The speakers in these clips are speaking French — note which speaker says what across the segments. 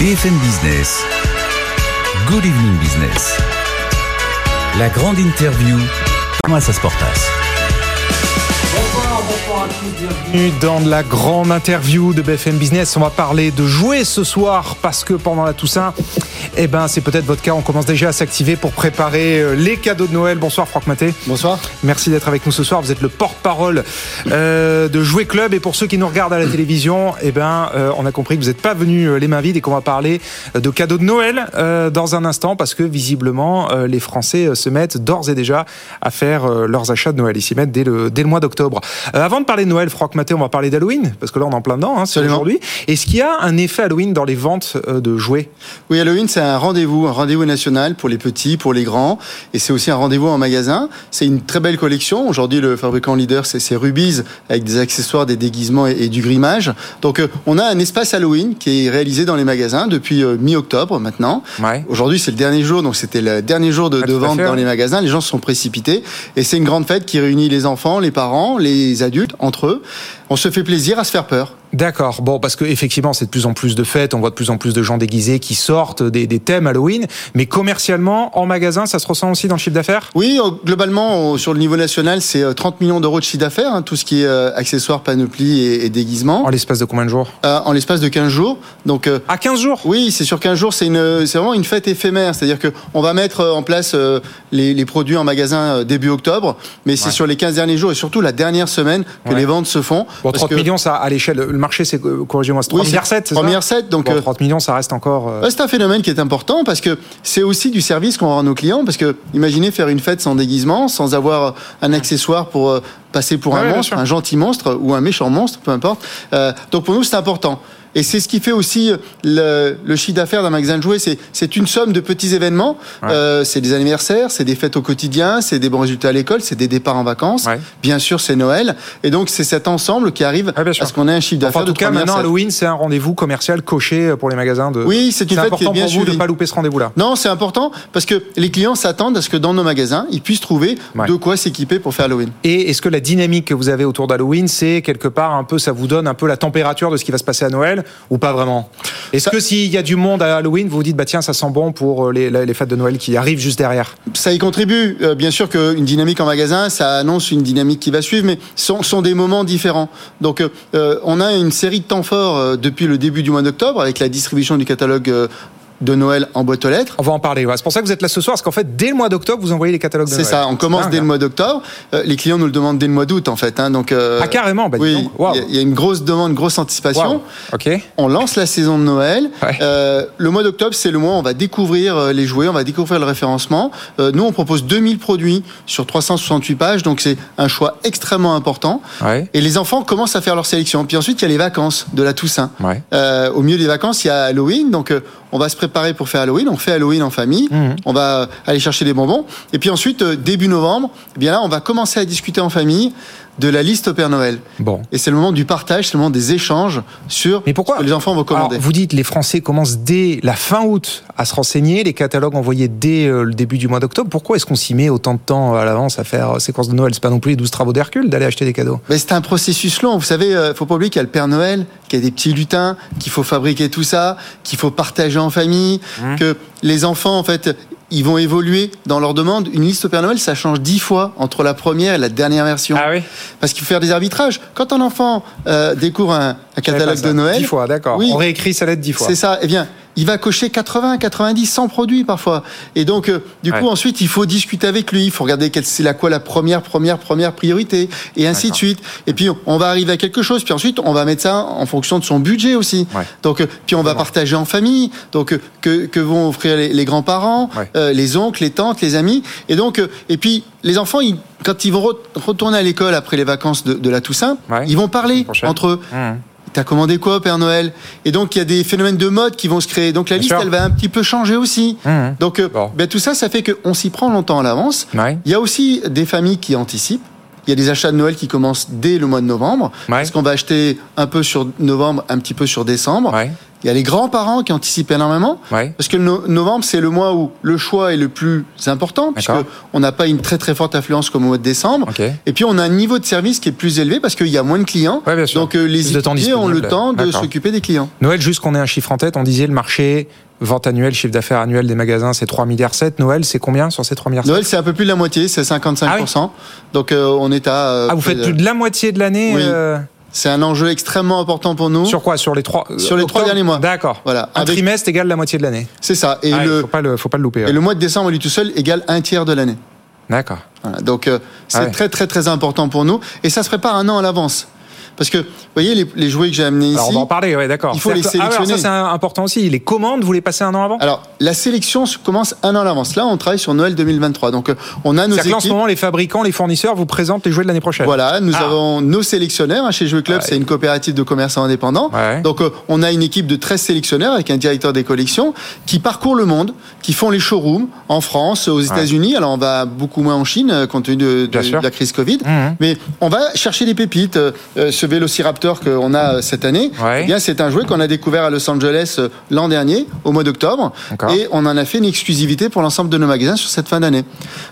Speaker 1: BFM Business. Good Evening Business. La grande interview. Thomas Asportas.
Speaker 2: Bonsoir, bonsoir à tous, bienvenue dans la grande interview de BFM Business. On va parler de jouer ce soir parce que pendant la Toussaint, eh ben, c'est peut-être votre cas. On commence déjà à s'activer pour préparer euh, les cadeaux de Noël. Bonsoir, Franck Maté.
Speaker 3: Bonsoir.
Speaker 2: Merci d'être avec nous ce soir. Vous êtes le porte-parole euh, de Jouer Club. Et pour ceux qui nous regardent à la télévision, eh ben, euh, on a compris que vous n'êtes pas venu euh, les mains vides et qu'on va parler euh, de cadeaux de Noël euh, dans un instant parce que visiblement, euh, les Français se mettent d'ores et déjà à faire leurs achats de Noël. Ils s'y mettent dès le, dès le mois d'octobre. Euh, avant de parler de Noël, Franck Maté, on va parler d'Halloween parce que là, on est en plein dedans. Hein, c'est aujourd'hui. Est-ce qu'il y a un effet Halloween dans les ventes de jouets?
Speaker 3: Oui, Halloween, c'est un rendez-vous, un rendez-vous national pour les petits, pour les grands, et c'est aussi un rendez-vous en magasin. C'est une très belle collection. Aujourd'hui, le fabricant leader, c'est Rubies, avec des accessoires, des déguisements et, et du grimage. Donc, euh, on a un espace Halloween qui est réalisé dans les magasins depuis euh, mi-octobre maintenant.
Speaker 2: Ouais.
Speaker 3: Aujourd'hui, c'est le dernier jour, donc c'était le dernier jour de,
Speaker 2: Ah,
Speaker 3: de vente dans les magasins. Les gens se sont précipités, et c'est une grande fête qui réunit les enfants, les parents, les adultes entre eux. On se fait plaisir à se faire peur.
Speaker 2: D'accord. Bon, parce que effectivement, c'est de plus en plus de fêtes. On voit de plus en plus de gens déguisés qui sortent des, des thèmes Halloween. Mais commercialement, en magasin, ça se ressent aussi dans le chiffre d'affaires?
Speaker 3: Oui, euh, globalement, on- sur le niveau national, c'est euh, 30 millions d'euros de chiffre d'affaires, hein, tout ce qui est euh, accessoires, panoplie et, et déguisement,
Speaker 2: en l'espace de combien de jours?
Speaker 3: Euh, en l'espace de 15 jours. Donc, euh,
Speaker 2: À 15 jours?
Speaker 3: oui, c'est sur 15 jours, c'est une, c'est vraiment une fête éphémère. C'est-à-dire que on va mettre euh, en place euh, les, les produits en magasin euh, début octobre, mais c'est
Speaker 2: Ouais.
Speaker 3: sur les 15 derniers jours et surtout la dernière semaine que
Speaker 2: Ouais.
Speaker 3: les ventes se font.
Speaker 2: Bon,
Speaker 3: Parce
Speaker 2: 30
Speaker 3: que-
Speaker 2: millions, ça, à l'échelle, le marché, c'est, euh, corrigez-moi, c'est 3
Speaker 3: Oui,
Speaker 2: milliards 7, c'est ça
Speaker 3: Première 7, donc
Speaker 2: Bon,
Speaker 3: euh,
Speaker 2: 30 millions, ça reste encore. euh,
Speaker 3: c'est un phénomène qui est important parce que c'est aussi du service qu'on rend à nos clients. Parce que imaginez faire une fête sans déguisement, sans avoir un accessoire pour euh, passer pour
Speaker 2: Ouais,
Speaker 3: un monstre, un gentil monstre ou un méchant monstre, peu importe. Euh, donc pour nous, c'est important. Et c'est ce qui fait aussi le, le chiffre d'affaires d'un magasin de jouets. C'est, une somme de petits événements.
Speaker 2: Ouais.
Speaker 3: Euh, c'est des anniversaires, c'est des fêtes au quotidien, c'est des bons résultats à l'école, c'est des départs en vacances.
Speaker 2: Ouais.
Speaker 3: Bien sûr, c'est Noël. Et donc, c'est cet ensemble qui arrive
Speaker 2: Ouais,
Speaker 3: à ce qu'on ait un chiffre
Speaker 2: Enfin,
Speaker 3: d'affaires
Speaker 2: en tout
Speaker 3: de
Speaker 2: cas,
Speaker 3: 3
Speaker 2: maintenant. Halloween, c'est un rendez-vous commercial coché pour les magasins de.
Speaker 3: Oui, c'est une fête qui
Speaker 2: important
Speaker 3: est bien
Speaker 2: pour vous de ne
Speaker 3: suivie.
Speaker 2: pas louper ce rendez-vous-là?
Speaker 3: Non, c'est important parce que les clients s'attendent à ce que dans nos magasins, ils puissent trouver de quoi s'équiper pour faire Halloween.
Speaker 2: Et est-ce que la dynamique que vous avez autour d'Halloween, c'est quelque part un peu, ça vous donne un peu la température de ce qui va se passer à Noël? Ou pas vraiment Est-ce
Speaker 3: Ça-
Speaker 2: que s'il y a du monde à Halloween, vous vous dites, bah tiens, ça sent bon pour euh, les, les fêtes de Noël qui arrivent juste derrière
Speaker 3: Ça y contribue. Euh, bien sûr qu'une dynamique en magasin, ça annonce une dynamique qui va suivre, mais ce sont, sont des moments différents. Donc, euh, on a une série de temps forts euh, depuis le début du mois d'octobre avec la distribution du catalogue de Noël en boîte aux lettres.
Speaker 2: On va en parler. ouais. C'est pour ça que vous êtes là ce soir, parce qu'en fait, dès le mois d'octobre, vous envoyez les catalogues de
Speaker 3: C'est
Speaker 2: Noël.
Speaker 3: ça, on commence
Speaker 2: dingue,
Speaker 3: dès le
Speaker 2: hein.
Speaker 3: mois d'octobre. Euh, les clients nous le demandent dès le mois d'août, en fait. hein. donc, euh,
Speaker 2: Ah, carrément bah,
Speaker 3: Oui, il y a- il y, a une grosse demande, une grosse anticipation. On lance la saison de Noël.
Speaker 2: Ouais.
Speaker 3: Euh, le mois d'octobre, c'est le mois où on va découvrir les jouets, on va découvrir le référencement. Nous, on propose 2000 produits sur 368 pages, donc c'est un choix extrêmement important.
Speaker 2: Ouais.
Speaker 3: Et les enfants commencent à faire leur sélection. Puis ensuite, il y a les vacances de la Toussaint. Au milieu des vacances, il y a Halloween, donc on va se préparer pour faire Halloween. On fait Halloween en famille.
Speaker 2: Mhm.
Speaker 3: On va aller chercher des bonbons. Et puis ensuite, euh, début novembre, eh bien là, on va commencer à discuter en famille de la liste au Père Noël.
Speaker 2: Bon.
Speaker 3: Et c'est le moment du partage, c'est le moment des échanges sur
Speaker 2: Mais pourquoi
Speaker 3: ce que les enfants vont commander.
Speaker 2: Alors, vous dites les Français commencent dès la fin août à se renseigner, les catalogues envoyés dès euh, le début du mois d'octobre. Pourquoi est-ce qu'on s'y met autant de temps à l'avance à faire euh, séquence de Noël? C'est pas non plus les 12 travaux d'Hercule d'aller acheter des cadeaux.
Speaker 3: Mais c'est un processus long. Vous savez, euh, faut pas oublier qu'il y a le Père Noël, qu'il y a des petits lutins, qu'il faut fabriquer tout ça, qu'il faut partager en famille,
Speaker 2: Mmh.
Speaker 3: que les enfants, en fait, ils vont évoluer dans leur demande. Une liste au Père Noël, ça change dix fois entre la première et la dernière version.
Speaker 2: oui
Speaker 3: Parce qu'il faut faire des arbitrages. Quand un enfant euh, découvre un, un catalogue de Noël,
Speaker 2: 10 fois, d'accord.
Speaker 3: Oui.
Speaker 2: On réécrit sa lettre 10 fois.
Speaker 3: c'est ça. Eh bien, il va cocher 80, 90, 100 produits parfois. Et donc, euh, du coup,
Speaker 2: Ouais.
Speaker 3: ensuite, il faut discuter avec lui. Il faut regarder quelle c'est la quoi la première, première, première priorité, et ainsi de suite. Et puis, on va arriver à quelque chose. Puis ensuite, on va mettre ça en fonction de son budget aussi.
Speaker 2: Ouais.
Speaker 3: Donc, euh, puis on va partager en famille. Donc, euh, que, que vont offrir les, les grands-parents,
Speaker 2: Ouais.
Speaker 3: euh, les oncles, les tantes, les amis. Et donc, euh, et puis, les enfants, ils, quand ils vont re- retourner à l'école après les vacances de, de la Toussaint,
Speaker 2: Ouais.
Speaker 3: ils vont parler entre eux.
Speaker 2: Mmh.
Speaker 3: T'as commandé quoi, Père Noël? Et donc, il y a des phénomènes de mode qui vont se créer. Donc, la
Speaker 2: Bien
Speaker 3: liste,
Speaker 2: sûr.
Speaker 3: elle va un petit peu changer aussi.
Speaker 2: Mmh.
Speaker 3: Donc, euh,
Speaker 2: Bon.
Speaker 3: ben, tout ça, ça fait qu'on s'y prend longtemps à l'avance.
Speaker 2: Ouais.
Speaker 3: Il y a aussi des familles qui anticipent. Il y a des achats de Noël qui commencent dès le mois de novembre.
Speaker 2: Ouais.
Speaker 3: Parce qu'on va acheter un peu sur novembre, un petit peu sur décembre.
Speaker 2: Ouais.
Speaker 3: Il y a les grands-parents qui anticipent énormément.
Speaker 2: Ouais.
Speaker 3: Parce que no- novembre, c'est le mois où le choix est le plus important, puisque
Speaker 2: D'accord.
Speaker 3: on n'a pas une très très forte affluence comme au mois de décembre.
Speaker 2: Ok.
Speaker 3: Et puis on a un niveau de service qui est plus élevé parce qu'il y a moins de clients.
Speaker 2: Ouais, bien sûr.
Speaker 3: Donc euh, les équipiers ont le temps de s'occuper des clients.
Speaker 2: Noël, juste qu'on ait un chiffre en tête, on disait le marché, vente annuelle, chiffre d'affaires annuel des magasins, c'est 3 milliards 7. Noël, c'est combien sur ces 3 milliards
Speaker 3: Noël, c'est un peu plus de la moitié, c'est 55%. Donc euh, on est à. euh,
Speaker 2: Ah, vous faites plus de la moitié de l'année
Speaker 3: Oui.
Speaker 2: euh,
Speaker 3: C'est un enjeu extrêmement important pour nous.
Speaker 2: Sur quoi? Sur les trois
Speaker 3: Sur les
Speaker 2: octobre
Speaker 3: trois derniers mois.
Speaker 2: D'accord.
Speaker 3: Voilà.
Speaker 2: Un
Speaker 3: Avec-
Speaker 2: trimestre égale la moitié de l'année.
Speaker 3: C'est ça. Et,
Speaker 2: Ah,
Speaker 3: le,
Speaker 2: faut pas le, faut pas le louper. ouais.
Speaker 3: et le mois de décembre, lui tout seul, égale un tiers de l'année.
Speaker 2: D'accord.
Speaker 3: Voilà. Donc c'est
Speaker 2: Ah ouais.
Speaker 3: très très très important pour nous. Et ça se prépare un an à l'avance. Parce que, vous voyez, les, les jouets que j'ai amenés ici.
Speaker 2: Alors on va en parler, ouais, d'accord.
Speaker 3: Il faut les
Speaker 2: ah alors
Speaker 3: sélectionner.
Speaker 2: ça c'est important aussi. Les commandes, vous les passez un an avant?
Speaker 3: Alors, la sélection commence un an à l'avance. Là, on travaille sur Noël 2023. Donc, euh, on a nos
Speaker 2: là, en ce
Speaker 3: équipes.
Speaker 2: moment, les fabricants, les fournisseurs vous présentent les jouets de l'année prochaine.
Speaker 3: Voilà, nous
Speaker 2: Ah.
Speaker 3: avons nos sélectionneurs hein, chez Jouet Club,
Speaker 2: Ouais.
Speaker 3: c'est une coopérative de commerçants indépendants.
Speaker 2: Ouais.
Speaker 3: Donc euh, on a une équipe de 13 sélectionneurs avec un directeur des collections qui parcourent le monde, qui font les showrooms en France, aux États-Unis. Alors on va beaucoup moins en Chine euh, compte tenu de, la crise Covid,
Speaker 2: Mhm.
Speaker 3: mais on va chercher des pépites. Euh, ce Vélociraptor qu'on a euh, cette année,
Speaker 2: Ouais.
Speaker 3: eh bien c'est un jouet qu'on a découvert à Los Angeles euh, l'an dernier au mois d'octobre et on en a fait une exclusivité pour l'ensemble de nos magasins sur cette fin d'année.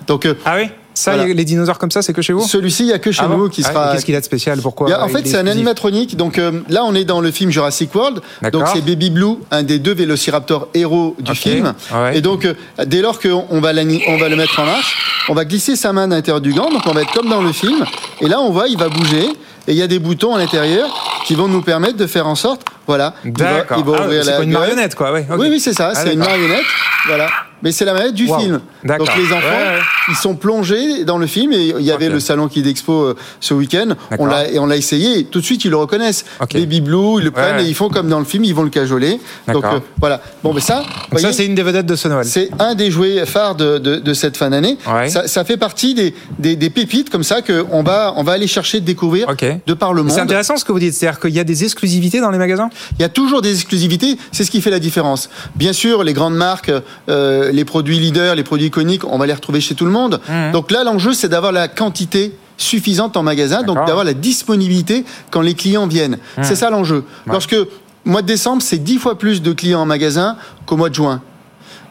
Speaker 3: Donc euh,
Speaker 2: Ah oui? Ça,
Speaker 3: Voilà.
Speaker 2: les dinosaures comme ça, c'est que chez vous?
Speaker 3: Celui-ci il y a que chez
Speaker 2: Ah bon?
Speaker 3: nous qui
Speaker 2: Ah,
Speaker 3: sera
Speaker 2: Qu'est-ce qu'il a de spécial? Pourquoi
Speaker 3: en fait,
Speaker 2: est
Speaker 3: c'est un animatronique. Donc euh, là, on est dans le film Jurassic World. Donc c'est Baby Blue, un des deux vélociraptors héros du film.
Speaker 2: Ouais.
Speaker 3: Et donc, euh, dès lors qu'on on va, on va le mettre en marche, on va glisser sa main à l'intérieur du gant. Donc on va être comme dans le film. Et là, on voit, il va bouger. Et il y a des boutons à l'intérieur qui vont nous permettre de faire en sorte, voilà, il va, il va
Speaker 2: Ah,
Speaker 3: ouvrir
Speaker 2: c'est
Speaker 3: la
Speaker 2: pas une marionnette, quoi. Ouais.
Speaker 3: Oui, oui, c'est ça.
Speaker 2: Ah,
Speaker 3: c'est une marionnette. Voilà. Mais c'est la marionnette du
Speaker 2: Wow.
Speaker 3: film. Donc les enfants,
Speaker 2: Ouais, ouais.
Speaker 3: ils sont plongés dans le film et il y avait le salon qui d'expo euh, ce week-end. On l'a et on l'a essayé. Tout de suite, ils le reconnaissent.
Speaker 2: Ok.
Speaker 3: Baby Blue, ils le prennent et ils font comme dans le film, ils vont le cajoler. Donc euh, voilà. Bon, mais ça,
Speaker 2: Donc ça, c'est une des vedettes de ce Noël.
Speaker 3: c'est un des jouets phares de, de, de cette fin d'année. Ça, ça fait partie des, des, des pépites comme ça qu'on va, on va aller chercher, découvrir
Speaker 2: Ok.
Speaker 3: De par le
Speaker 2: C'est
Speaker 3: monde.
Speaker 2: intéressant ce que vous dites, c'est-à-dire qu'il y a des exclusivités dans les magasins?
Speaker 3: Il y a toujours des exclusivités, c'est ce qui fait la différence. Bien sûr, les grandes marques, euh, les produits leaders, les produits iconiques, on va les retrouver chez tout le monde.
Speaker 2: Mhm.
Speaker 3: Donc là, l'enjeu, c'est d'avoir la quantité suffisante en magasin, donc d'avoir la disponibilité quand les clients viennent.
Speaker 2: Mhm.
Speaker 3: C'est ça l'enjeu. Lorsque mois de décembre, c'est 10 fois plus de clients en magasin qu'au mois de juin.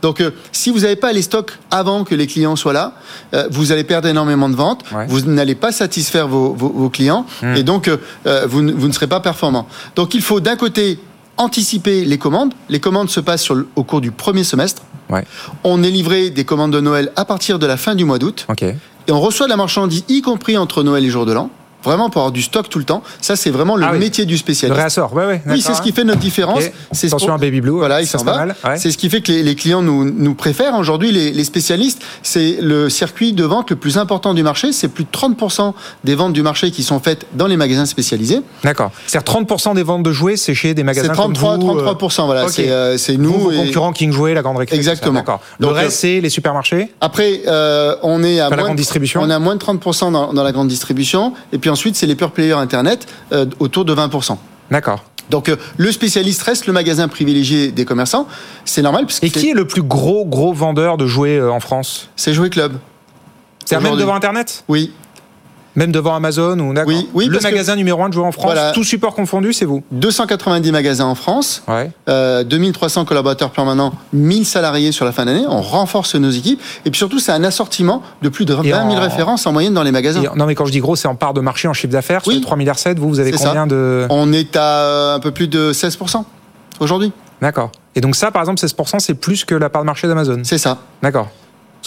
Speaker 3: Donc, euh, si vous n'avez pas les stocks avant que les clients soient là, euh, vous allez perdre énormément de ventes.
Speaker 2: Ouais.
Speaker 3: Vous n'allez pas satisfaire vos, vos- vos clients
Speaker 2: Hmm.
Speaker 3: et donc euh, euh, vous, ne- vous ne serez pas performant. Donc, il faut d'un côté anticiper les commandes. Les commandes se passent sur le- au cours du premier semestre.
Speaker 2: Ouais.
Speaker 3: On est livré des commandes de Noël à partir de la fin du mois d'août
Speaker 2: Ok.
Speaker 3: et on reçoit de la marchandise, y compris entre Noël et jour de l'an. Vraiment pour avoir du stock tout le temps. Ça, c'est vraiment le
Speaker 2: Ah oui.
Speaker 3: métier du
Speaker 2: Le
Speaker 3: spécialiste.
Speaker 2: réassort, ouais, ouais.
Speaker 3: Oui, c'est ce qui fait notre différence. C'est
Speaker 2: Attention
Speaker 3: pour-
Speaker 2: à Baby Blue.
Speaker 3: Voilà, il s'en va.
Speaker 2: Ouais.
Speaker 3: C'est ce qui fait que les, les clients nous, nous préfèrent. Aujourd'hui, les, les spécialistes, c'est le circuit de vente le plus important du marché. C'est plus de 30% des ventes du marché qui sont faites dans les magasins spécialisés.
Speaker 2: D'accord. C'est-à-dire 30% des ventes de jouets, c'est chez des magasins
Speaker 3: 33,
Speaker 2: comme vous, euh,
Speaker 3: 33%. Voilà,
Speaker 2: ok.
Speaker 3: c'est euh, c'est
Speaker 2: Vous,
Speaker 3: nous.
Speaker 2: vos
Speaker 3: et-
Speaker 2: concurrents King Jouet, la grande récré.
Speaker 3: Exactement.
Speaker 2: D'accord. Le
Speaker 3: Donc,
Speaker 2: reste,
Speaker 3: euh,
Speaker 2: c'est les supermarchés.
Speaker 3: Après, euh, on est à
Speaker 2: Enfin, la
Speaker 3: moins
Speaker 2: grande
Speaker 3: de-
Speaker 2: distribution.
Speaker 3: On a moins de 30% dans, dans la grande distribution. Et puis ensuite, c'est les pure players Internet euh, autour de 20%.
Speaker 2: D'accord.
Speaker 3: Donc euh, le spécialiste reste le magasin privilégié des commerçants. C'est normal
Speaker 2: Et qui est le plus gros, gros vendeur de jouets euh, en France?
Speaker 3: C'est Jouet Club.
Speaker 2: C'est même devant Internet?
Speaker 3: Oui.
Speaker 2: Même devant Amazon ou
Speaker 3: Oui, oui,
Speaker 2: Le magasin numéro un de jouets en France,
Speaker 3: Voilà.
Speaker 2: tout support confondu, c'est vous
Speaker 3: 290 magasins en France.
Speaker 2: Ouais.
Speaker 3: Euh, 2300 collaborateurs permanents, 1000 salariés sur la fin d'année. On renforce nos équipes. Et puis surtout, c'est un assortiment de plus de 20 000
Speaker 2: en-
Speaker 3: références en moyenne dans les magasins.
Speaker 2: Et- non, mais quand je dis gros, c'est en part de marché, en chiffre d'affaires.
Speaker 3: Oui.
Speaker 2: les 3 milliards 7, vous, vous avez combien
Speaker 3: ça.
Speaker 2: de.
Speaker 3: On est à euh, un peu plus de 16% aujourd'hui.
Speaker 2: D'accord. Et donc, ça, par exemple, 16%, c'est plus que la part de marché d'Amazon.
Speaker 3: C'est ça.
Speaker 2: D'accord.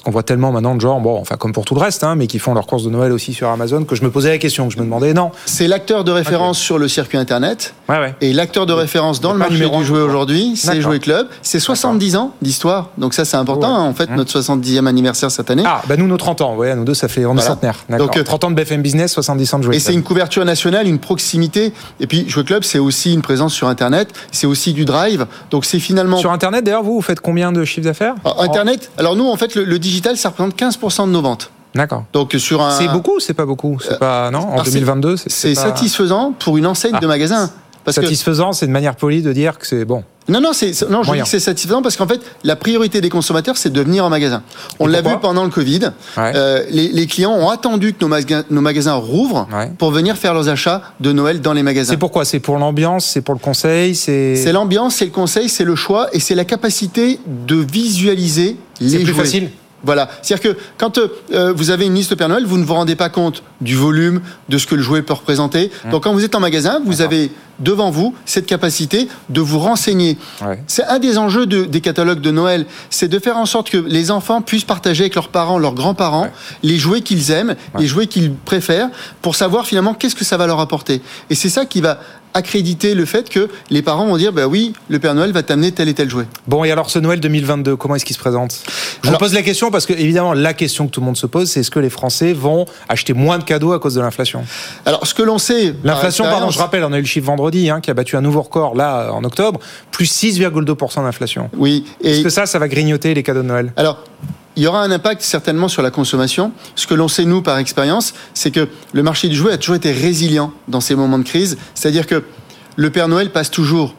Speaker 2: Qu'on voit tellement maintenant de gens, bon, enfin, comme pour tout le reste, hein, mais qui font leurs courses de Noël aussi sur Amazon, que je me posais la question, que je me demandais, non.
Speaker 3: C'est l'acteur de référence sur le circuit Internet.
Speaker 2: Ouais, ouais.
Speaker 3: Et l'acteur de référence dans le marché
Speaker 2: numéro
Speaker 3: du jouet aujourd'hui, c'est. Jouet Club. C'est 70 ans d'histoire. Donc ça, c'est important.
Speaker 2: Ouais.
Speaker 3: hein. On fête
Speaker 2: Mmh.
Speaker 3: notre 70e anniversaire cette année.
Speaker 2: Ah, bah nous, nos 30 ans, ouais, nous deux, ça fait, on est
Speaker 3: Voilà.
Speaker 2: centenaire.
Speaker 3: Donc, euh,
Speaker 2: 30 ans de BFM Business, 70 ans de jouets.
Speaker 3: Et c'est une couverture nationale, une proximité. Et puis, Jouet Club, c'est aussi une présence sur Internet. C'est aussi du drive. Donc, c'est finalement.
Speaker 2: Sur Internet, d'ailleurs, vous, vous faites combien de chiffre d'affaires?
Speaker 3: Alors, Internet. Alors, nous, en fait, le, le digital, ça représente 15% de nos ventes.
Speaker 2: D'accord.
Speaker 3: Donc, sur un.
Speaker 2: C'est beaucoup ou c'est pas beaucoup C'est
Speaker 3: Euh,
Speaker 2: pas, non En
Speaker 3: alors, c'est-
Speaker 2: 2022, c'est
Speaker 3: C'est
Speaker 2: pas-
Speaker 3: satisfaisant pour une enseigne
Speaker 2: Ah.
Speaker 3: de magasin. Parce que
Speaker 2: Satisfaisant, c'est une manière polie de dire que c'est bon.
Speaker 3: Non, non, c'est, non je dis que c'est satisfaisant parce qu'en fait, la priorité des consommateurs, c'est de venir en magasin. On l'a vu pendant le Covid.
Speaker 2: Ouais.
Speaker 3: Euh, les, les clients ont attendu que nos, magasins- nos magasins rouvrent
Speaker 2: Ouais.
Speaker 3: pour venir faire leurs achats de Noël dans les magasins.
Speaker 2: C'est pourquoi? C'est pour l'ambiance, c'est pour le conseil, c'est.
Speaker 3: C'est l'ambiance, c'est le conseil, c'est le choix et c'est la capacité de visualiser
Speaker 2: C'est
Speaker 3: les
Speaker 2: plus
Speaker 3: jouets.
Speaker 2: facile.
Speaker 3: Voilà, c'est-à-dire que quand euh, vous avez une liste Père Noël, vous ne vous rendez pas compte du volume, de ce que le jouet peut représenter.
Speaker 2: Mmh.
Speaker 3: Donc quand vous êtes en magasin, vous avez devant vous cette capacité de vous renseigner.
Speaker 2: Ouais.
Speaker 3: C'est un des enjeux de- des catalogues de Noël, c'est de faire en sorte que les enfants puissent partager avec leurs parents, leurs grands-parents,
Speaker 2: Ouais.
Speaker 3: les jouets qu'ils aiment, les jouets qu'ils préfèrent, pour savoir finalement qu'est-ce que ça va leur apporter. Et c'est ça qui va accréditer le fait que les parents vont dire, bah oui, le Père Noël va t'amener tel et tel jouet.
Speaker 2: Bon, et alors ce Noël 2022, comment est-ce qu'il se présente? Je
Speaker 3: Alors-
Speaker 2: vous pose la question parce que, évidemment, la question que tout le monde se pose, c'est est-ce que les Français vont acheter moins de cadeaux à cause de l'inflation?
Speaker 3: Alors, ce que l'on sait.
Speaker 2: L'inflation, pardon, je rappelle, on a eu le chiffre vendredi hein, qui a battu un nouveau record là en octobre, plus 6,2% d'inflation.
Speaker 3: Oui, et
Speaker 2: Est-ce que ça, ça va grignoter les cadeaux de Noël?
Speaker 3: Alors, il y aura un impact certainement sur la consommation. Ce que l'on sait, nous, par expérience, c'est que le marché du jouet a toujours été résilient dans ces moments de crise. C'est-à-dire que le Père Noël passe toujours.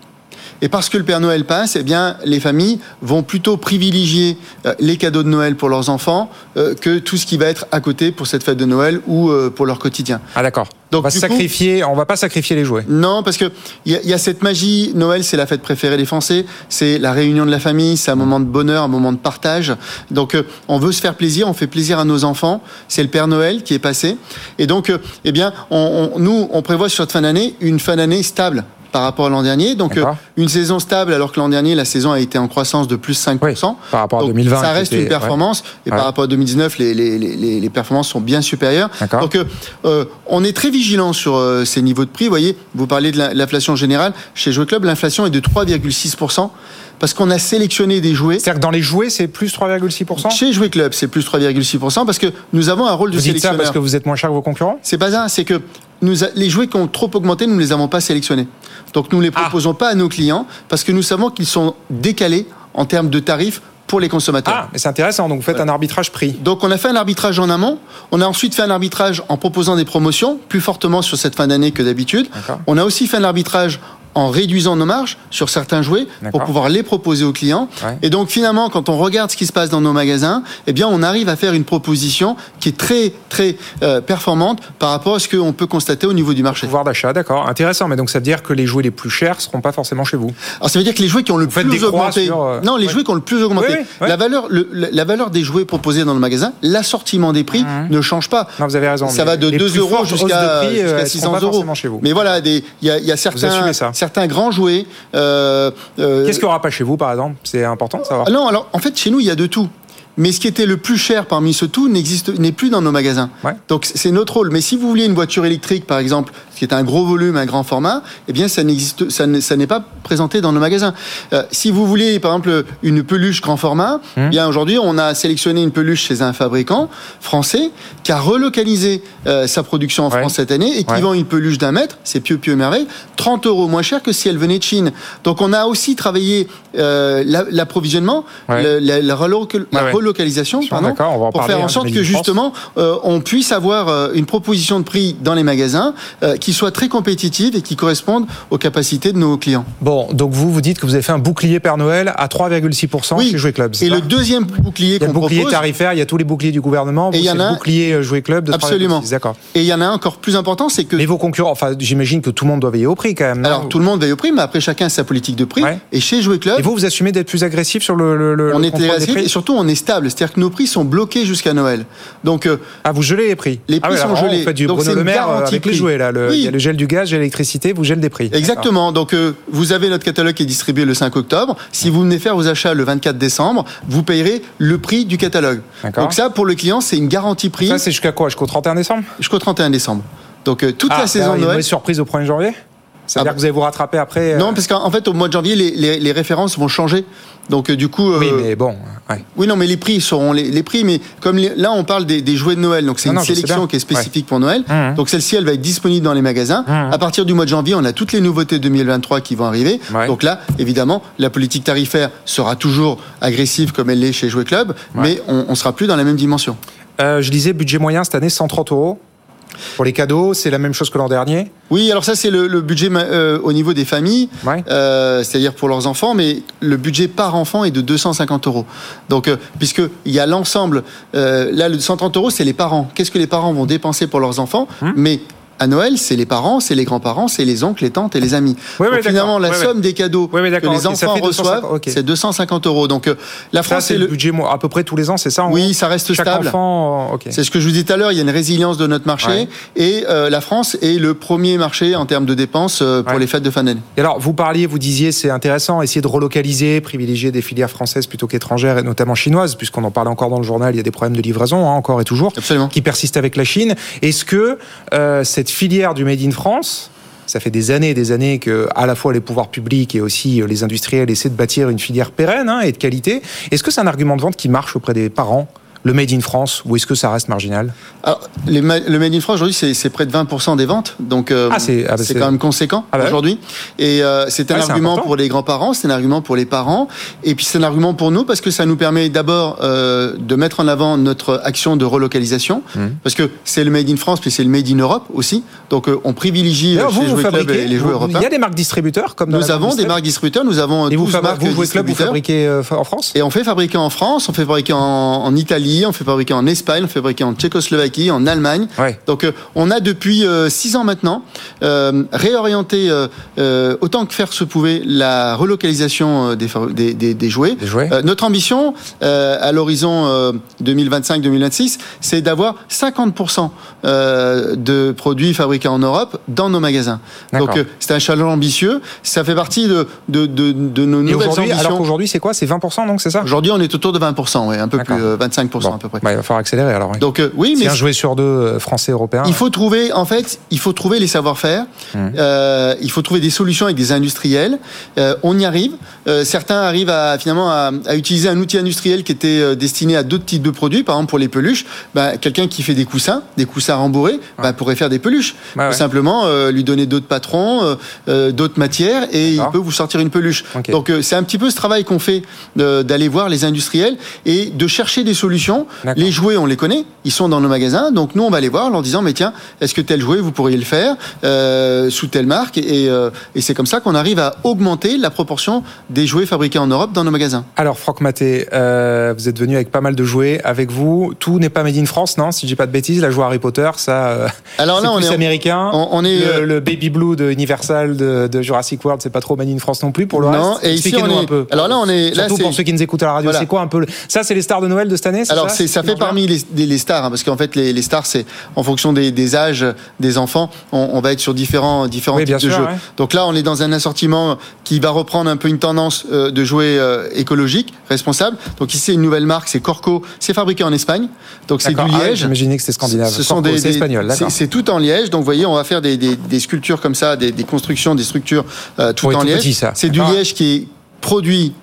Speaker 3: Et parce que le Père Noël passe, eh bien, les familles vont plutôt privilégier euh, les cadeaux de Noël pour leurs enfants euh, que tout ce qui va être à côté pour cette fête de Noël ou euh, pour leur quotidien.
Speaker 2: Ah d'accord.
Speaker 3: Donc,
Speaker 2: on va sacrifier, on va pas sacrifier les jouets.
Speaker 3: Non, parce que il y, y a cette magie. Noël, c'est la fête préférée des Français. C'est la réunion de la famille. C'est un moment de bonheur, un moment de partage. Donc, on veut se faire plaisir. On fait plaisir à nos enfants. C'est le Père Noël qui est passé. Et donc, eh bien, on, on- nous, on prévoit sur cette fin d'année une fin d'année stable par rapport à l'an dernier. Donc, euh, une saison stable, alors que l'an dernier, la saison a été en croissance de plus 5%.
Speaker 2: Oui, par rapport à
Speaker 3: Donc,
Speaker 2: 2020,
Speaker 3: Ça reste
Speaker 2: était-
Speaker 3: une performance. Et
Speaker 2: Ouais.
Speaker 3: par rapport à 2019, les, les, les, les performances sont bien supérieures. Donc, euh, euh, on est très vigilant sur euh, ces niveaux de prix. Vous voyez, vous parlez de la- l'inflation générale. Chez Jouet Club, l'inflation est de 3,6% parce qu'on a sélectionné des jouets.
Speaker 2: C'est-à-dire que dans les jouets, c'est plus 3,6%
Speaker 3: Chez Jouet Club, c'est plus 3,6% parce que nous avons un rôle de
Speaker 2: Vous dites ça parce que vous êtes moins cher que vos concurrents
Speaker 3: C'est pas ça, c'est que nous a- les jouets qui ont trop augmenté, nous ne les avons pas sélectionnés. Donc nous ne les
Speaker 2: Ah.
Speaker 3: proposons pas à nos clients parce que nous savons qu'ils sont décalés en termes de tarifs pour les consommateurs.
Speaker 2: Ah, mais c'est intéressant, donc vous faites un arbitrage prix.
Speaker 3: Donc on a fait un arbitrage en amont, on a ensuite fait un arbitrage en proposant des promotions plus fortement sur cette fin d'année que d'habitude. On a aussi fait un arbitrage en réduisant nos marges sur certains jouets pour pouvoir les proposer aux clients.
Speaker 2: Ouais.
Speaker 3: Et donc finalement, quand on regarde ce qui se passe dans nos magasins, eh bien on arrive à faire une proposition qui est très très euh, performante par rapport à ce qu'on peut constater au niveau du marché.
Speaker 2: Pouvoir d'achat, d'accord. Intéressant, mais donc ça veut dire que les jouets les plus chers seront pas forcément chez vous.
Speaker 3: Alors ça veut dire que les jouets qui ont le plus augmenté,
Speaker 2: sur, euh,
Speaker 3: non, les
Speaker 2: ouais.
Speaker 3: jouets qui ont le plus augmenté,
Speaker 2: Oui, oui, oui.
Speaker 3: la valeur, le- la valeur des jouets proposés dans le magasin, l'assortiment des prix ne change pas.
Speaker 2: Non, vous avez raison.
Speaker 3: Ça va de
Speaker 2: les
Speaker 3: 2
Speaker 2: plus
Speaker 3: euros jusqu'à
Speaker 2: euh, seront
Speaker 3: 600
Speaker 2: pas
Speaker 3: euros.
Speaker 2: chez vous.
Speaker 3: Mais voilà, il y y a certains,
Speaker 2: assumez ça.
Speaker 3: Certains grands jouets. euh, euh,
Speaker 2: Qu'est-ce qu'il n'y aura pas chez vous, par exemple? C'est important de savoir.
Speaker 3: ah non, alors en fait, chez nous, il y a de tout. Mais ce qui était le plus cher parmi ce tout n'existe, n'est plus dans nos magasins.
Speaker 2: Ouais.
Speaker 3: Donc c'est notre rôle. Mais si vous vouliez une voiture électrique, par exemple, qui est un gros volume, un grand format, eh bien ça n'existe, ça n'est pas présenté dans nos magasins. Euh, si vous voulez, par exemple, une peluche grand format,
Speaker 2: Hum.
Speaker 3: eh bien aujourd'hui on a sélectionné une peluche chez un fabricant français qui a relocalisé euh, sa production en
Speaker 2: Ouais.
Speaker 3: France cette année et qui
Speaker 2: Ouais.
Speaker 3: vend une peluche d'un mètre, c'est Pieux Pieux Merveille, 30 euros moins cher que si elle venait de Chine. Donc on a aussi travaillé euh, la- l'approvisionnement,
Speaker 2: Ouais.
Speaker 3: la, relocalisation, pardon,
Speaker 2: on va
Speaker 3: pour faire en
Speaker 2: hein,
Speaker 3: sorte que justement on puisse avoir une proposition de prix dans les magasins euh, qui soit très compétitive et qui corresponde aux capacités de nos clients.
Speaker 2: Bon, donc vous, vous dites que vous avez fait un bouclier Père Noël à 3,6%
Speaker 3: Oui.
Speaker 2: chez Jouet Club.
Speaker 3: Et le deuxième bouclier
Speaker 2: il y a
Speaker 3: qu'on
Speaker 2: le bouclier
Speaker 3: propose,
Speaker 2: tarifaire, il y a tous les boucliers du gouvernement.
Speaker 3: Et il y en a-
Speaker 2: le bouclier euh, Jouet Club de 3,6.
Speaker 3: Absolument.
Speaker 2: D'accord.
Speaker 3: et il y en a un encore plus important, c'est que
Speaker 2: Mais vos concurrents, enfin, j'imagine que tout le monde doit veiller au prix quand même.
Speaker 3: alors tout le monde veille au prix, mais après chacun a sa politique de prix.
Speaker 2: Ouais.
Speaker 3: Et chez Jouet Club,
Speaker 2: Et vous, vous assumez d'être plus agressif sur le, le, le
Speaker 3: on est agressif et surtout on est stable, c'est-à-dire que nos prix sont bloqués jusqu'à Noël. Donc euh,
Speaker 2: Ah, vous gelez les prix?
Speaker 3: Les
Speaker 2: ah
Speaker 3: prix
Speaker 2: ouais,
Speaker 3: sont
Speaker 2: alors,
Speaker 3: gelés.
Speaker 2: Du
Speaker 3: Donc,
Speaker 2: Bruno
Speaker 3: c'est
Speaker 2: Le
Speaker 3: une
Speaker 2: Maire euh,
Speaker 3: garantie
Speaker 2: avec les jouets là. Le,
Speaker 3: Oui.
Speaker 2: Il y a le gel du gaz, gel l'électricité, vous gèle des prix.
Speaker 3: Exactement. Donc, euh, vous avez notre catalogue qui est distribué le 5 octobre. Si vous venez faire vos achats le 24 décembre, vous payerez le prix du catalogue. Donc ça, pour le client, c'est une garantie prix
Speaker 2: Ça, c'est jusqu'à quoi? Jusqu'au 31 décembre?
Speaker 3: Jusqu'au 31 décembre. Donc, euh, toute
Speaker 2: Ah,
Speaker 3: la saison
Speaker 2: il y a
Speaker 3: de
Speaker 2: une
Speaker 3: Noël.
Speaker 2: mauvaise surprise au 1er janvier? C'est-à-dire
Speaker 3: Ah
Speaker 2: que vous allez vous rattraper après euh,
Speaker 3: Non, parce qu'en en fait, au mois de janvier, les, les- les références vont changer. Donc, euh, du coup, euh,
Speaker 2: Oui, mais bon. ouais.
Speaker 3: oui, non, mais les prix seront les, les prix. Mais comme les- là, on parle des, des jouets de Noël, donc c'est
Speaker 2: Non,
Speaker 3: une
Speaker 2: non,
Speaker 3: sélection qui est spécifique pour Noël.
Speaker 2: Mhm.
Speaker 3: Donc celle-ci, elle va être disponible dans les magasins.
Speaker 2: Mhm.
Speaker 3: À partir du mois de janvier, on a toutes les nouveautés 2023 qui vont arriver.
Speaker 2: Ouais.
Speaker 3: Donc là, évidemment, la politique tarifaire sera toujours agressive comme elle l'est chez Jouet Club, mais on, on sera plus dans la même dimension.
Speaker 2: Euh, je disais budget moyen cette année 130 euros. Pour les cadeaux, c'est la même chose que l'an dernier
Speaker 3: Oui, alors ça c'est le, le, budget euh, au niveau des familles,
Speaker 2: ouais.
Speaker 3: euh, c'est-à-dire pour leurs enfants, mais le budget par enfant est de 250 euros. Donc, euh, puisqu'il y a l'ensemble, euh, là le 130 euros c'est les parents. Qu'est-ce que les parents vont dépenser pour leurs enfants
Speaker 2: Hum.
Speaker 3: Mais à Noël, c'est les parents, c'est les grands-parents, c'est les oncles, les tantes et les amis.
Speaker 2: Oui,
Speaker 3: Donc finalement, la somme
Speaker 2: Oui,
Speaker 3: des cadeaux que les enfants
Speaker 2: fait 250,
Speaker 3: reçoivent, c'est 250 euros. Donc euh, la France,
Speaker 2: c'est le
Speaker 3: le...
Speaker 2: budget à peu près tous les ans, c'est ça
Speaker 3: Oui, ça reste
Speaker 2: Chaque
Speaker 3: stable.
Speaker 2: enfant, euh.
Speaker 3: C'est ce que je vous disais tout à l'heure, il y a une résilience de notre marché
Speaker 2: Ouais.
Speaker 3: et euh, la France est le premier marché en termes de dépenses euh, pour
Speaker 2: Ouais.
Speaker 3: les fêtes de fin d'année.
Speaker 2: Et alors, vous parliez, vous disiez, c'est intéressant, essayer de relocaliser, privilégier des filières françaises plutôt qu'étrangères, et notamment chinoises, puisqu'on en parle encore dans le journal, il y a des problèmes de livraison, hein, encore et toujours,
Speaker 3: Absolument.
Speaker 2: qui persistent avec la Chine. Est-ce que euh, cette filière du Made in France, ça fait des années et des années que à la fois les pouvoirs publics et aussi euh, les industriels essaient de bâtir une filière pérenne hein, et de qualité. Est-ce que c'est un argument de vente qui marche auprès des parents? Le Made in France ou est-ce que ça reste marginal
Speaker 3: Alors, les ma- le Made in France aujourd'hui, c'est- près de 20% des ventes, donc euh,
Speaker 2: Ah, c'est- ah, bah,
Speaker 3: c'est quand même conséquent
Speaker 2: Ah, bah
Speaker 3: aujourd'hui. Et euh, c'est un
Speaker 2: Ouais, c'est
Speaker 3: argument pour les grands-parents, c'est un argument pour les parents, et puis c'est un argument pour nous parce que ça nous permet d'abord euh, de mettre en avant notre action de relocalisation,
Speaker 2: Mhm.
Speaker 3: parce que c'est le Made in France, puis c'est le Made in Europe aussi. Donc on privilégie chez
Speaker 2: vous, vous
Speaker 3: Club et les jouets
Speaker 2: vous-
Speaker 3: européens.
Speaker 2: il y a des marques distributeurs comme dans
Speaker 3: Nous avons des marques distributeurs, nous avons
Speaker 2: Et vous,
Speaker 3: 12
Speaker 2: fabri-
Speaker 3: marques
Speaker 2: vous, Jouet Club, vous
Speaker 3: distributeurs.
Speaker 2: fabriquez en France?
Speaker 3: Et on fait fabriquer en France, on fait fabriquer en, en Italie, on fait fabriquer en Espagne, on fait fabriquer en Tchécoslovaquie, en Allemagne.
Speaker 2: Ouais.
Speaker 3: Donc euh, on a depuis euh, six ans maintenant euh, réorienté autant que faire se pouvait la relocalisation des, fa- des, des- des jouets. Notre ambition à l'horizon euh, 2025-2026, c'est d'avoir 50% euh, de produits fabriqués en Europe dans nos magasins. Donc c'est un challenge ambitieux. Ça fait partie de, de, de, de nos
Speaker 2: Et
Speaker 3: nouvelles
Speaker 2: aujourd'hui,
Speaker 3: ambitions.
Speaker 2: alors qu'aujourd'hui, c'est quoi? C'est 20%, donc c'est ça?
Speaker 3: Aujourd'hui, on est autour de 20%, ouais, un peu plus, euh, 25%
Speaker 2: Bon.
Speaker 3: à peu près.
Speaker 2: Bah, il va falloir accélérer alors. oui.
Speaker 3: Donc euh, oui, mais
Speaker 2: un jouet sur deux euh, français européens.
Speaker 3: il faut trouver, en fait, il faut trouver les savoir-faire.
Speaker 2: Mhm.
Speaker 3: Euh, il faut trouver des solutions avec des industriels. On y arrive. Certains arrivent à finalement à, à utiliser un outil industriel qui était destiné à d'autres types de produits. Par exemple, pour les peluches, bah, quelqu'un qui fait des coussins, des coussins rembourrés, bah, pourrait faire des peluches. Tout simplement, lui donner d'autres patrons, d'autres matières, et il peut vous sortir une peluche. Donc c'est un petit peu ce travail qu'on fait d'aller voir les industriels et de chercher des solutions. Les jouets, on les connaît, ils sont dans nos magasins, donc nous on va les voir en leur disant mais tiens, est-ce que tel jouet vous pourriez le faire euh, sous telle marque? Et, euh, et c'est comme ça qu'on arrive à augmenter la proportion des jouets fabriqués en Europe dans nos magasins.
Speaker 2: Alors, Franck Maté, euh, vous êtes venu avec pas mal de jouets avec vous. Tout n'est pas made in France, non Si je dis pas de bêtises, la joie Harry Potter, ça.
Speaker 3: Alors là
Speaker 2: c'est
Speaker 3: on
Speaker 2: plus
Speaker 3: est
Speaker 2: américain.
Speaker 3: on- on est,
Speaker 2: le, le Baby Blue de Universal de, de Jurassic World, c'est pas trop made in France non plus pour le
Speaker 3: Non,
Speaker 2: reste.
Speaker 3: et ici, on est-
Speaker 2: un peu.
Speaker 3: alors là, on est- là,
Speaker 2: surtout
Speaker 3: c'est-
Speaker 2: pour ceux qui nous écoutent à la radio.
Speaker 3: Voilà.
Speaker 2: C'est quoi un peu le- Ça, c'est les stars de Noël de cette année.
Speaker 3: Alors
Speaker 2: ça
Speaker 3: ça fait parmi les, les- stars hein, parce qu'en fait les, les stars c'est en fonction des, des âges des enfants on, on va être sur différents différents
Speaker 2: Oui,
Speaker 3: types de jeux.
Speaker 2: ouais.
Speaker 3: Donc là on est dans un assortiment qui va reprendre un peu une tendance euh, de jouets euh, écologiques responsables. Donc ici c'est une nouvelle marque c'est Corco c'est fabriqué en Espagne donc c'est du.
Speaker 2: Ah
Speaker 3: liège.
Speaker 2: J'imaginais que c'était scandinave.
Speaker 3: Ce sont
Speaker 2: Corpo,
Speaker 3: des,
Speaker 2: espagnol,
Speaker 3: c'est- tout en liège. Donc, vous voyez, on va faire des, des- des sculptures comme ça, des, des constructions, des structures euh, tout
Speaker 2: Oui,
Speaker 3: en
Speaker 2: tout
Speaker 3: liège. C'est du liège qui est produit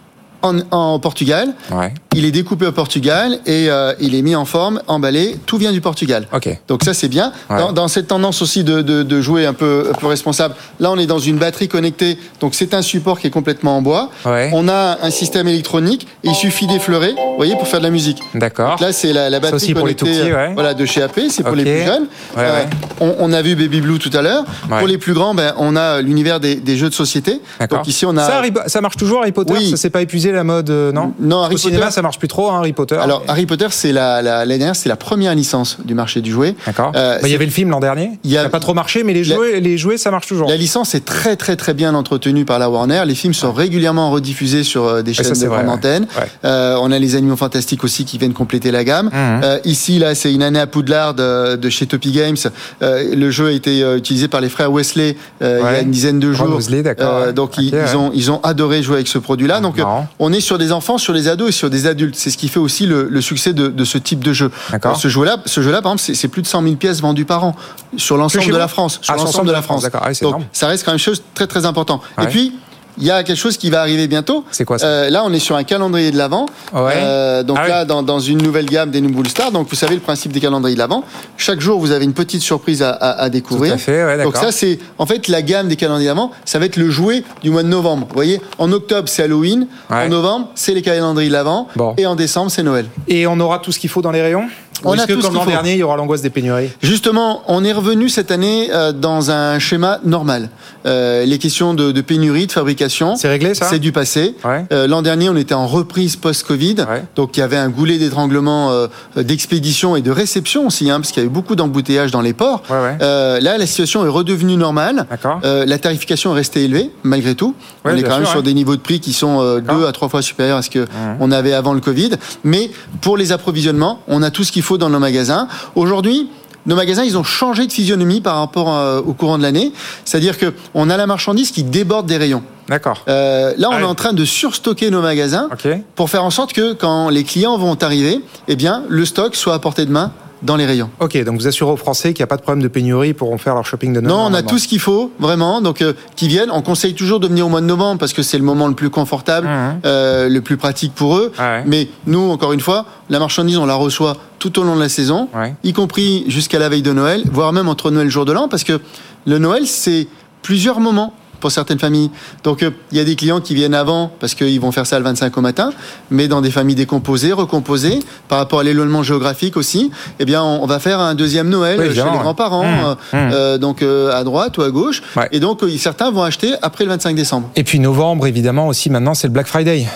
Speaker 3: en, en Portugal.
Speaker 2: Ouais.
Speaker 3: Il est découpé au Portugal et euh, il est mis en forme, emballé. Tout vient du Portugal.
Speaker 2: Ok.
Speaker 3: Donc ça c'est bien.
Speaker 2: Ouais.
Speaker 3: Dans, dans cette tendance aussi de, de, de jouer un peu, un peu responsable, là on est dans une batterie connectée. Donc c'est un support qui est complètement en bois.
Speaker 2: Ouais.
Speaker 3: On a un système électronique. Et il suffit d'effleurer, vous voyez, pour faire de la musique.
Speaker 2: D'accord.
Speaker 3: Là c'est la, la batterie
Speaker 2: aussi pour les tout
Speaker 3: connectée
Speaker 2: petits,
Speaker 3: euh, voilà, de chez AP. C'est pour les plus jeunes.
Speaker 2: Ouais.
Speaker 3: on, on a vu Baby Blue tout à l'heure. Pour les plus grands, ben, on a l'univers des, des jeux de société. Donc ici on a.
Speaker 2: Ça marche toujours Harry Potter?
Speaker 3: Oui.
Speaker 2: Ça s'est pas épuisé la mode, euh, non
Speaker 3: Non, Harry
Speaker 2: Au cinéma,
Speaker 3: Potter-
Speaker 2: ça marche plus trop, hein, Harry Potter.
Speaker 3: Alors Harry Potter, c'est la, la, l'année dernière, c'est la première licence du marché du jouet.
Speaker 2: D'accord.
Speaker 3: Euh,
Speaker 2: Bah, il y avait le film l'an dernier.
Speaker 3: Il a-
Speaker 2: Ça n'a pas trop marché, mais les
Speaker 3: La-
Speaker 2: jouets, les jouets, ça marche toujours.
Speaker 3: La licence est très très très bien entretenue par la Warner. Les films sont régulièrement rediffusés sur euh, des
Speaker 2: ça,
Speaker 3: chaînes de grande antenne.
Speaker 2: Ouais.
Speaker 3: Euh, on a les Animaux Fantastiques aussi qui viennent compléter la gamme.
Speaker 2: Mhm.
Speaker 3: Euh, ici là, c'est une année à Poudlard de, de chez Topi Games. Le jeu a été utilisé par les frères Wesley il y a une dizaine de jours.
Speaker 2: Weasley, d'accord,
Speaker 3: donc ils,
Speaker 2: Ok, ouais.
Speaker 3: ils ont ils ont adoré jouer avec ce produit-là. Donc euh,
Speaker 2: Marrant.
Speaker 3: On est sur des enfants, sur des ados et sur des adultes. C'est ce qui fait aussi le, le succès de, de ce type de jeu. Ce jeu-là, ce jeu-là, par exemple, c'est- plus de 100 000 pièces vendues par an sur l'ensemble
Speaker 2: chez
Speaker 3: de la France. Sur
Speaker 2: Ah,
Speaker 3: l'ensemble de la France.
Speaker 2: Ah
Speaker 3: ça reste quand même chose très très important.
Speaker 2: Ouais.
Speaker 3: Et puis il y a quelque chose qui va arriver bientôt.
Speaker 2: C'est quoi ça
Speaker 3: Euh, Là, on est sur un calendrier de l'avant.
Speaker 2: Ouais.
Speaker 3: donc
Speaker 2: Ah
Speaker 3: là, dans, dans une nouvelle gamme des Nouvelles Stars. Donc vous savez le principe des calendriers de l'avant. Chaque jour, vous avez une petite surprise à, à- à découvrir.
Speaker 2: Tout à fait, ouais,
Speaker 3: donc ça, c'est en fait la gamme des calendriers d'avant. Ça va être le jouet du mois de novembre. Vous voyez, en octobre, c'est Halloween.
Speaker 2: Ouais.
Speaker 3: En novembre, c'est les calendriers de l'avant.
Speaker 2: Bon.
Speaker 3: Et en décembre, c'est Noël.
Speaker 2: Et on aura tout ce qu'il faut dans les rayons? Est-ce que comme l'an dernier, il y aura l'angoisse des pénuries?
Speaker 3: Justement, on est revenu cette année euh, dans un schéma normal. Euh, les questions de, de, pénurie, de fabrication,
Speaker 2: c'est réglé ça?
Speaker 3: C'est du passé.
Speaker 2: Ouais.
Speaker 3: Euh, l'an dernier, on était en reprise post-Covid,
Speaker 2: ouais.
Speaker 3: donc il y avait un goulet d'étranglement euh, d'expédition et de réception aussi, hein, parce qu'il y avait beaucoup d'embouteillages dans les ports.
Speaker 2: Ouais,
Speaker 3: euh, là, la situation est redevenue normale.
Speaker 2: Euh,
Speaker 3: la tarification est restée élevée malgré tout. on est quand même sur des niveaux de prix qui sont deux à trois fois supérieurs à ce que mmh. on avait avant le Covid. Mais pour les approvisionnements, on a tout ce qu'il faut dans nos magasins. Aujourd'hui, nos magasins, ils ont changé de physionomie par rapport euh, au courant de l'année. C'est-à-dire que on a la marchandise qui déborde des rayons.
Speaker 2: D'accord.
Speaker 3: Euh, là, on ah est en train de surstocker nos magasins
Speaker 2: okay.
Speaker 3: pour faire en sorte que quand les clients vont arriver, eh bien, le stock soit à portée de main dans les rayons.
Speaker 2: Ok, donc vous assurez aux Français qu'il n'y a pas de problème de pénurie, pourront faire leur shopping de Noël.
Speaker 3: Non, on a tout ce qu'il faut, vraiment. Donc, euh, qui viennent. On conseille toujours de venir au mois de novembre parce que c'est le moment le plus confortable,
Speaker 2: mmh.
Speaker 3: euh, le plus pratique pour eux.
Speaker 2: Ah ouais.
Speaker 3: Mais nous, encore une fois, la marchandise, on la reçoit tout au long de la saison,
Speaker 2: ouais.
Speaker 3: y compris jusqu'à la veille de Noël, voire même entre Noël et le jour de l'an, parce que le Noël, c'est plusieurs moments pour certaines familles. Donc, il euh, y a des clients qui viennent avant parce qu'ils vont faire ça le 25 au matin, mais dans des familles décomposées, recomposées, par rapport à l'éloignement géographique aussi, eh bien, on, va faire un deuxième Noël
Speaker 2: oui,
Speaker 3: chez les grands-parents,
Speaker 2: mmh,
Speaker 3: euh, donc euh, à droite ou à gauche.
Speaker 2: Ouais.
Speaker 3: Et donc, certains vont acheter après le 25 décembre.
Speaker 2: Et puis novembre, évidemment, aussi maintenant, c'est le Black Friday.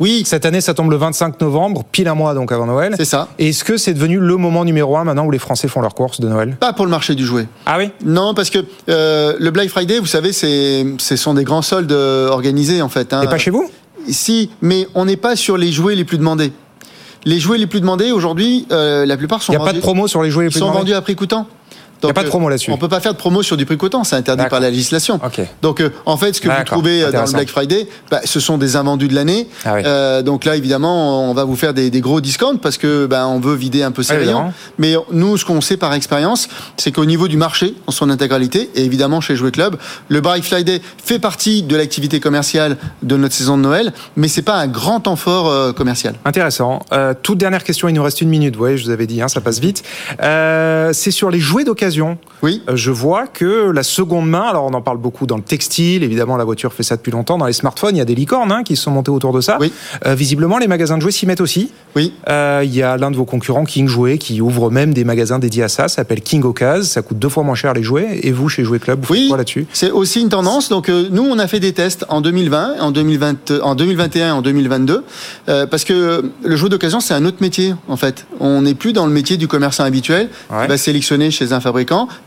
Speaker 3: Oui.
Speaker 2: Cette année, ça tombe le 25 novembre, pile un mois donc avant Noël.
Speaker 3: C'est ça.
Speaker 2: Est-ce que c'est devenu le moment numéro un maintenant où les Français font leurs courses de Noël?
Speaker 3: Pas pour le marché du jouet.
Speaker 2: Ah oui?
Speaker 3: Non, parce que euh, le Black Friday, vous savez, c'est, ce sont des grands soldes organisés en fait. Hein.
Speaker 2: Et pas chez vous?
Speaker 3: Si, mais on n'est pas sur les jouets les plus demandés. Les jouets les plus demandés aujourd'hui, euh, la plupart sont
Speaker 2: Il n'y a
Speaker 3: vendus,
Speaker 2: pas de promo sur les jouets les plus
Speaker 3: sont
Speaker 2: demandés?
Speaker 3: vendus à prix coûtant.
Speaker 2: Il n'y a pas de promo là-dessus.
Speaker 3: On peut pas faire de promo sur du prix coûtant, c'est interdit par la législation.
Speaker 2: Okay.
Speaker 3: Donc euh, en fait, ce que vous trouvez dans le Black Friday, bah, ce sont des invendus de l'année.
Speaker 2: Ah oui.
Speaker 3: euh, donc là, évidemment, on va vous faire des, des gros discounts parce que bah, on veut vider un peu ces rayons. Mais nous, ce qu'on sait par expérience, c'est qu'au niveau du marché, en son intégralité, et évidemment chez Jouet Club, le Black Friday fait partie de l'activité commerciale de notre saison de Noël, mais c'est pas un grand temps fort euh, commercial.
Speaker 2: Intéressant. Euh, toute dernière question, il nous reste une minute. Vous voyez, je vous avais dit, hein, ça passe vite. Euh, c'est sur les jouets d'occasion.
Speaker 3: Oui.
Speaker 2: Euh, je vois que la seconde main, alors on en parle beaucoup dans le textile, évidemment la voiture fait ça depuis longtemps, dans les smartphones, il y a des licornes hein, qui sont montés autour de ça.
Speaker 3: Oui.
Speaker 2: Euh, visiblement, les magasins de jouets s'y mettent aussi.
Speaker 3: Oui.
Speaker 2: Euh, il y a l'un de vos concurrents, King Jouet, qui ouvre même des magasins dédiés à ça, ça s'appelle King Ocas, ça coûte deux fois moins cher les jouets. Et vous, chez Jouet Club, vous
Speaker 3: Oui.
Speaker 2: faites quoi là-dessus?
Speaker 3: C'est aussi une tendance. Donc euh, nous, on a fait des tests en 2020, en 2020, en 2021 et en 2022, euh, parce que le jouet d'occasion, c'est un autre métier en fait. On n'est plus dans le métier du commerçant habituel
Speaker 2: Ouais.
Speaker 3: qui va sélectionner chez un fabricant,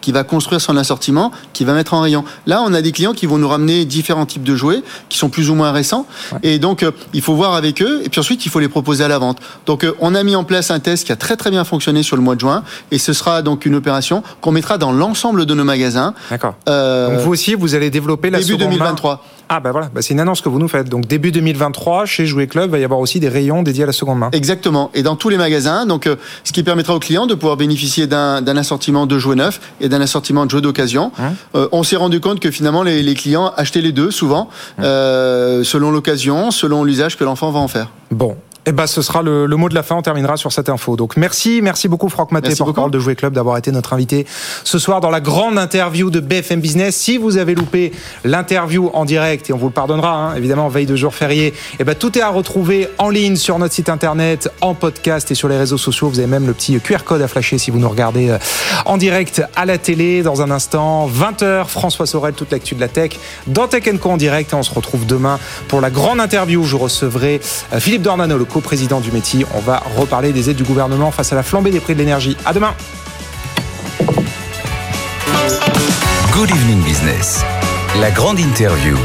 Speaker 3: qui va construire son assortiment, qui va mettre en rayon. Là, on a des clients qui vont nous ramener différents types de jouets qui sont plus ou moins récents, et donc euh, il faut voir avec eux, et puis ensuite il faut les proposer à la vente. Donc euh, on a mis en place un test qui a très très bien fonctionné sur le mois de juin, et ce sera donc une opération qu'on mettra dans l'ensemble de nos magasins.
Speaker 2: D'accord.
Speaker 3: Euh,
Speaker 2: Donc vous aussi, vous allez développer la
Speaker 3: début
Speaker 2: seconde main.
Speaker 3: 2023.
Speaker 2: Ah bah voilà, bah, c'est une annonce que vous nous faites. Donc début 2023, chez Jouet Club, va y avoir aussi des rayons dédiés à la seconde main.
Speaker 3: Exactement. Et dans tous les magasins, donc euh, ce qui permettra aux clients de pouvoir bénéficier d'un assortiment de jouets et d'un assortiment de jouets d'occasion.
Speaker 2: Hein
Speaker 3: Euh, on s'est rendu compte que finalement les, les clients achetaient les deux souvent, euh, selon l'occasion, selon l'usage que l'enfant va en faire.
Speaker 2: Bon. Eh ben, ce sera le, le mot de la fin. On terminera sur cette info. Donc, merci, merci beaucoup, Franck Maté, porte-parole de Jouet Club, d'avoir été notre invité ce soir dans la grande interview de BFM Business. Si vous avez loupé l'interview en direct, et on vous le pardonnera, hein, évidemment, veille de jour férié, eh ben, tout est à retrouver en ligne sur notre site internet, en podcast et sur les réseaux sociaux. Vous avez même le petit QR code à flasher si vous nous regardez euh, en direct à la télé. Dans un instant, 20h, François Sorel, toute l'actu de la tech, dans Tech Co en direct. Et on se retrouve demain pour la grande interview. Je recevrai euh, Philippe Dornano, le co-président du métier. On va reparler des aides du gouvernement face à la flambée des prix de l'énergie. À demain.
Speaker 1: Good Evening Business, la grande interview.